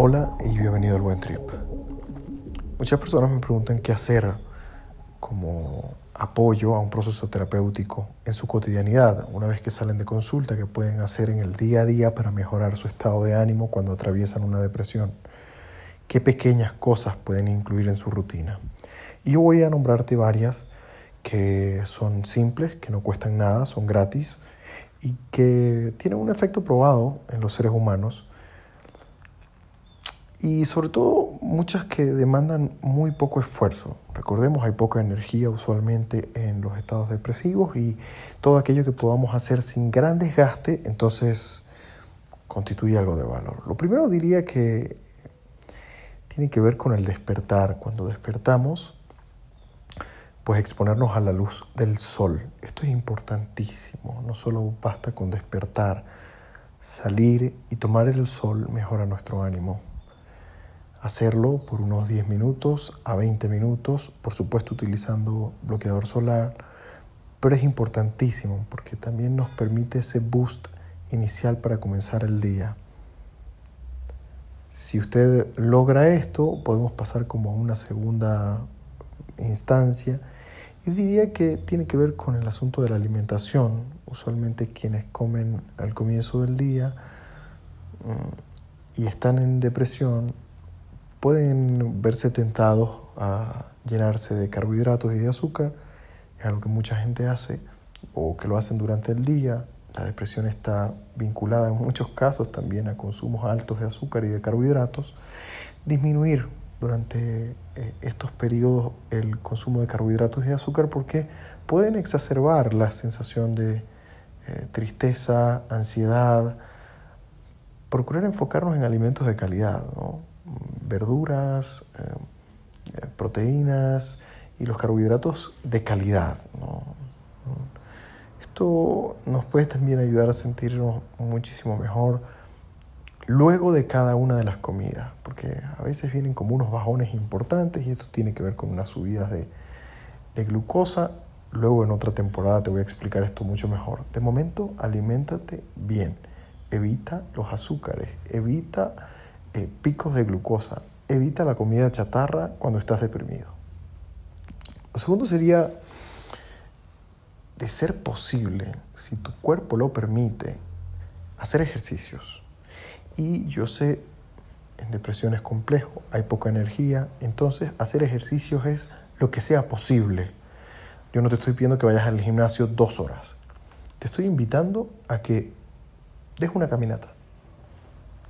Hola y bienvenido al Buen Trip. Muchas personas me preguntan qué hacer como apoyo a un proceso terapéutico en su cotidianidad, una vez que salen de consulta, que pueden hacer en el día a día para mejorar su estado de ánimo cuando atraviesan una depresión. ¿Qué pequeñas cosas pueden incluir en su rutina? Y yo voy a nombrarte varias que son simples, que no cuestan nada, son gratis y que tienen un efecto probado en los seres humanos y sobre todo muchas que demandan muy poco esfuerzo. Recordemos, hay poca energía usualmente en los estados depresivos y todo aquello que podamos hacer sin gran desgaste, entonces constituye algo de valor. Lo primero diría que tiene que ver con el despertar. Cuando despertamos, pues exponernos a la luz del sol. Esto es importantísimo. No solo basta con despertar, salir y tomar el sol mejora nuestro ánimo hacerlo por unos 10 minutos a 20 minutos, por supuesto utilizando bloqueador solar, pero es importantísimo porque también nos permite ese boost inicial para comenzar el día. Si usted logra esto, podemos pasar como a una segunda instancia y diría que tiene que ver con el asunto de la alimentación. Usualmente quienes comen al comienzo del día mm, y están en depresión pueden verse tentados a llenarse de carbohidratos y de azúcar, es algo que mucha gente hace o que lo hacen durante el día. La depresión está vinculada en muchos casos también a consumos altos de azúcar y de carbohidratos. Disminuir durante eh, estos periodos el consumo de carbohidratos y de azúcar porque pueden exacerbar la sensación de eh, tristeza, ansiedad. Procurar enfocarnos en alimentos de calidad, ¿no? Verduras, eh, proteínas y los carbohidratos de calidad. Esto nos puede también ayudar a sentirnos muchísimo mejor luego de cada una de las comidas, porque a veces vienen como unos bajones importantes y esto tiene que ver con unas subidas de, de glucosa. Luego en otra temporada te voy a explicar esto mucho mejor. De momento, aliméntate bien. Evita los azúcares, evita eh, picos de glucosa. Evita la comida chatarra cuando estás deprimido. Lo segundo sería, de ser posible, si tu cuerpo lo permite, hacer ejercicios. Y yo sé, en depresión es complejo, hay poca energía, entonces hacer ejercicios es lo que sea posible. Yo no te estoy pidiendo que vayas al gimnasio dos horas. Te estoy invitando a que des una caminata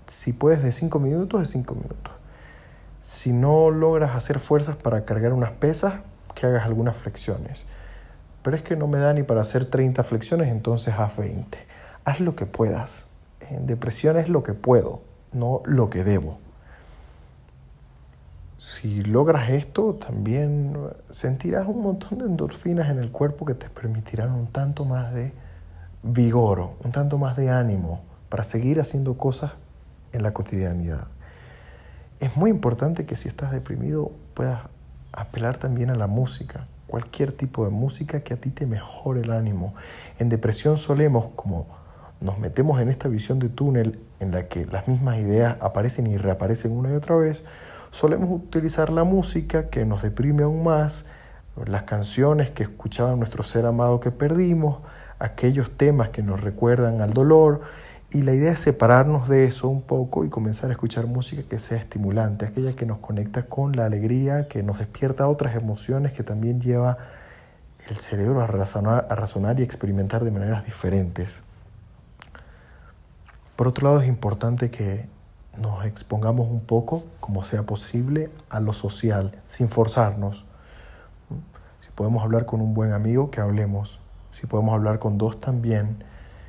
si puedes de 5 minutos, de 5 minutos. Si no logras hacer fuerzas para cargar unas pesas, que hagas algunas flexiones. Pero es que no me da ni para hacer 30 flexiones, entonces haz 20. Haz lo que puedas. En depresión es lo que puedo, no lo que debo. Si logras esto, también sentirás un montón de endorfinas en el cuerpo que te permitirán un tanto más de vigor, un tanto más de ánimo para seguir haciendo cosas en la cotidianidad. Es muy importante que si estás deprimido puedas apelar también a la música, cualquier tipo de música que a ti te mejore el ánimo. En depresión solemos, como nos metemos en esta visión de túnel en la que las mismas ideas aparecen y reaparecen una y otra vez, solemos utilizar la música que nos deprime aún más, las canciones que escuchaba nuestro ser amado que perdimos, aquellos temas que nos recuerdan al dolor y la idea es separarnos de eso un poco y comenzar a escuchar música que sea estimulante, aquella que nos conecta con la alegría, que nos despierta otras emociones, que también lleva el cerebro a razonar, a razonar y experimentar de maneras diferentes. Por otro lado, es importante que nos expongamos un poco, como sea posible, a lo social, sin forzarnos. Si podemos hablar con un buen amigo, que hablemos. Si podemos hablar con dos también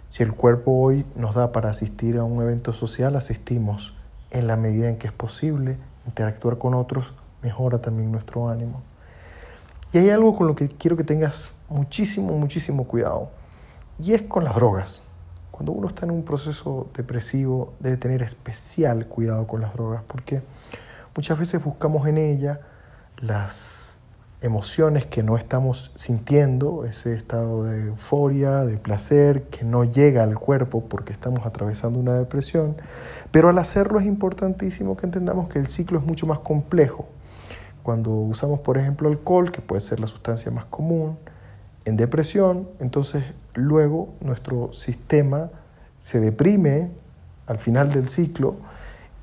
si el cuerpo hoy nos da para asistir a un evento social, asistimos. En la medida en que es posible interactuar con otros, mejora también nuestro ánimo. Y hay algo con lo que quiero que tengas muchísimo, muchísimo cuidado. Y es con las drogas. Cuando uno está en un proceso depresivo, debe tener especial cuidado con las drogas, porque muchas veces buscamos en ella las emociones que no estamos sintiendo, ese estado de euforia, de placer, que no llega al cuerpo porque estamos atravesando una depresión. Pero al hacerlo es importantísimo que entendamos que el ciclo es mucho más complejo. Cuando usamos, por ejemplo, alcohol, que puede ser la sustancia más común, en depresión, entonces luego nuestro sistema se deprime al final del ciclo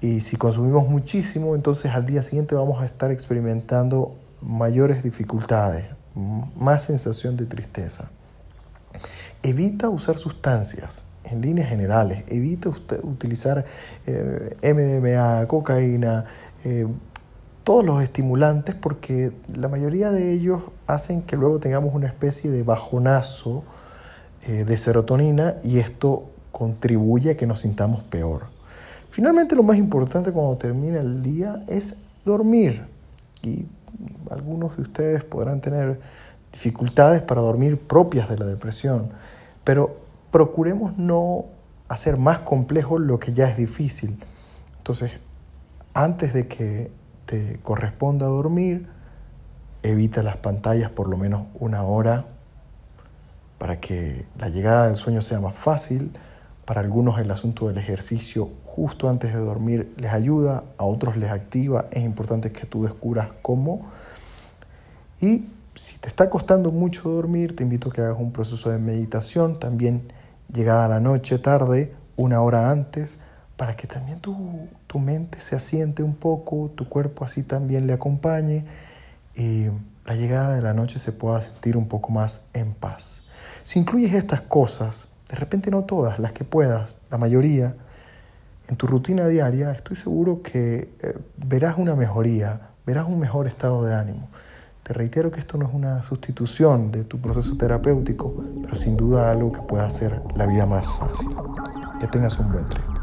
y si consumimos muchísimo, entonces al día siguiente vamos a estar experimentando mayores dificultades, más sensación de tristeza. Evita usar sustancias en líneas generales, evita utilizar eh, MDMA, cocaína, eh, todos los estimulantes porque la mayoría de ellos hacen que luego tengamos una especie de bajonazo eh, de serotonina y esto contribuye a que nos sintamos peor. Finalmente lo más importante cuando termina el día es dormir y algunos de ustedes podrán tener dificultades para dormir propias de la depresión, pero procuremos no hacer más complejo lo que ya es difícil. Entonces, antes de que te corresponda dormir, evita las pantallas por lo menos una hora para que la llegada del sueño sea más fácil. Para algunos el asunto del ejercicio justo antes de dormir les ayuda, a otros les activa. Es importante que tú descubras cómo. Y si te está costando mucho dormir, te invito a que hagas un proceso de meditación, también llegada la noche, tarde, una hora antes, para que también tu, tu mente se asiente un poco, tu cuerpo así también le acompañe y la llegada de la noche se pueda sentir un poco más en paz. Si incluyes estas cosas, de repente no todas, las que puedas, la mayoría, en tu rutina diaria, estoy seguro que eh, verás una mejoría, verás un mejor estado de ánimo. Te reitero que esto no es una sustitución de tu proceso terapéutico, pero sin duda algo que pueda hacer la vida más fácil. Que tengas un buen tren.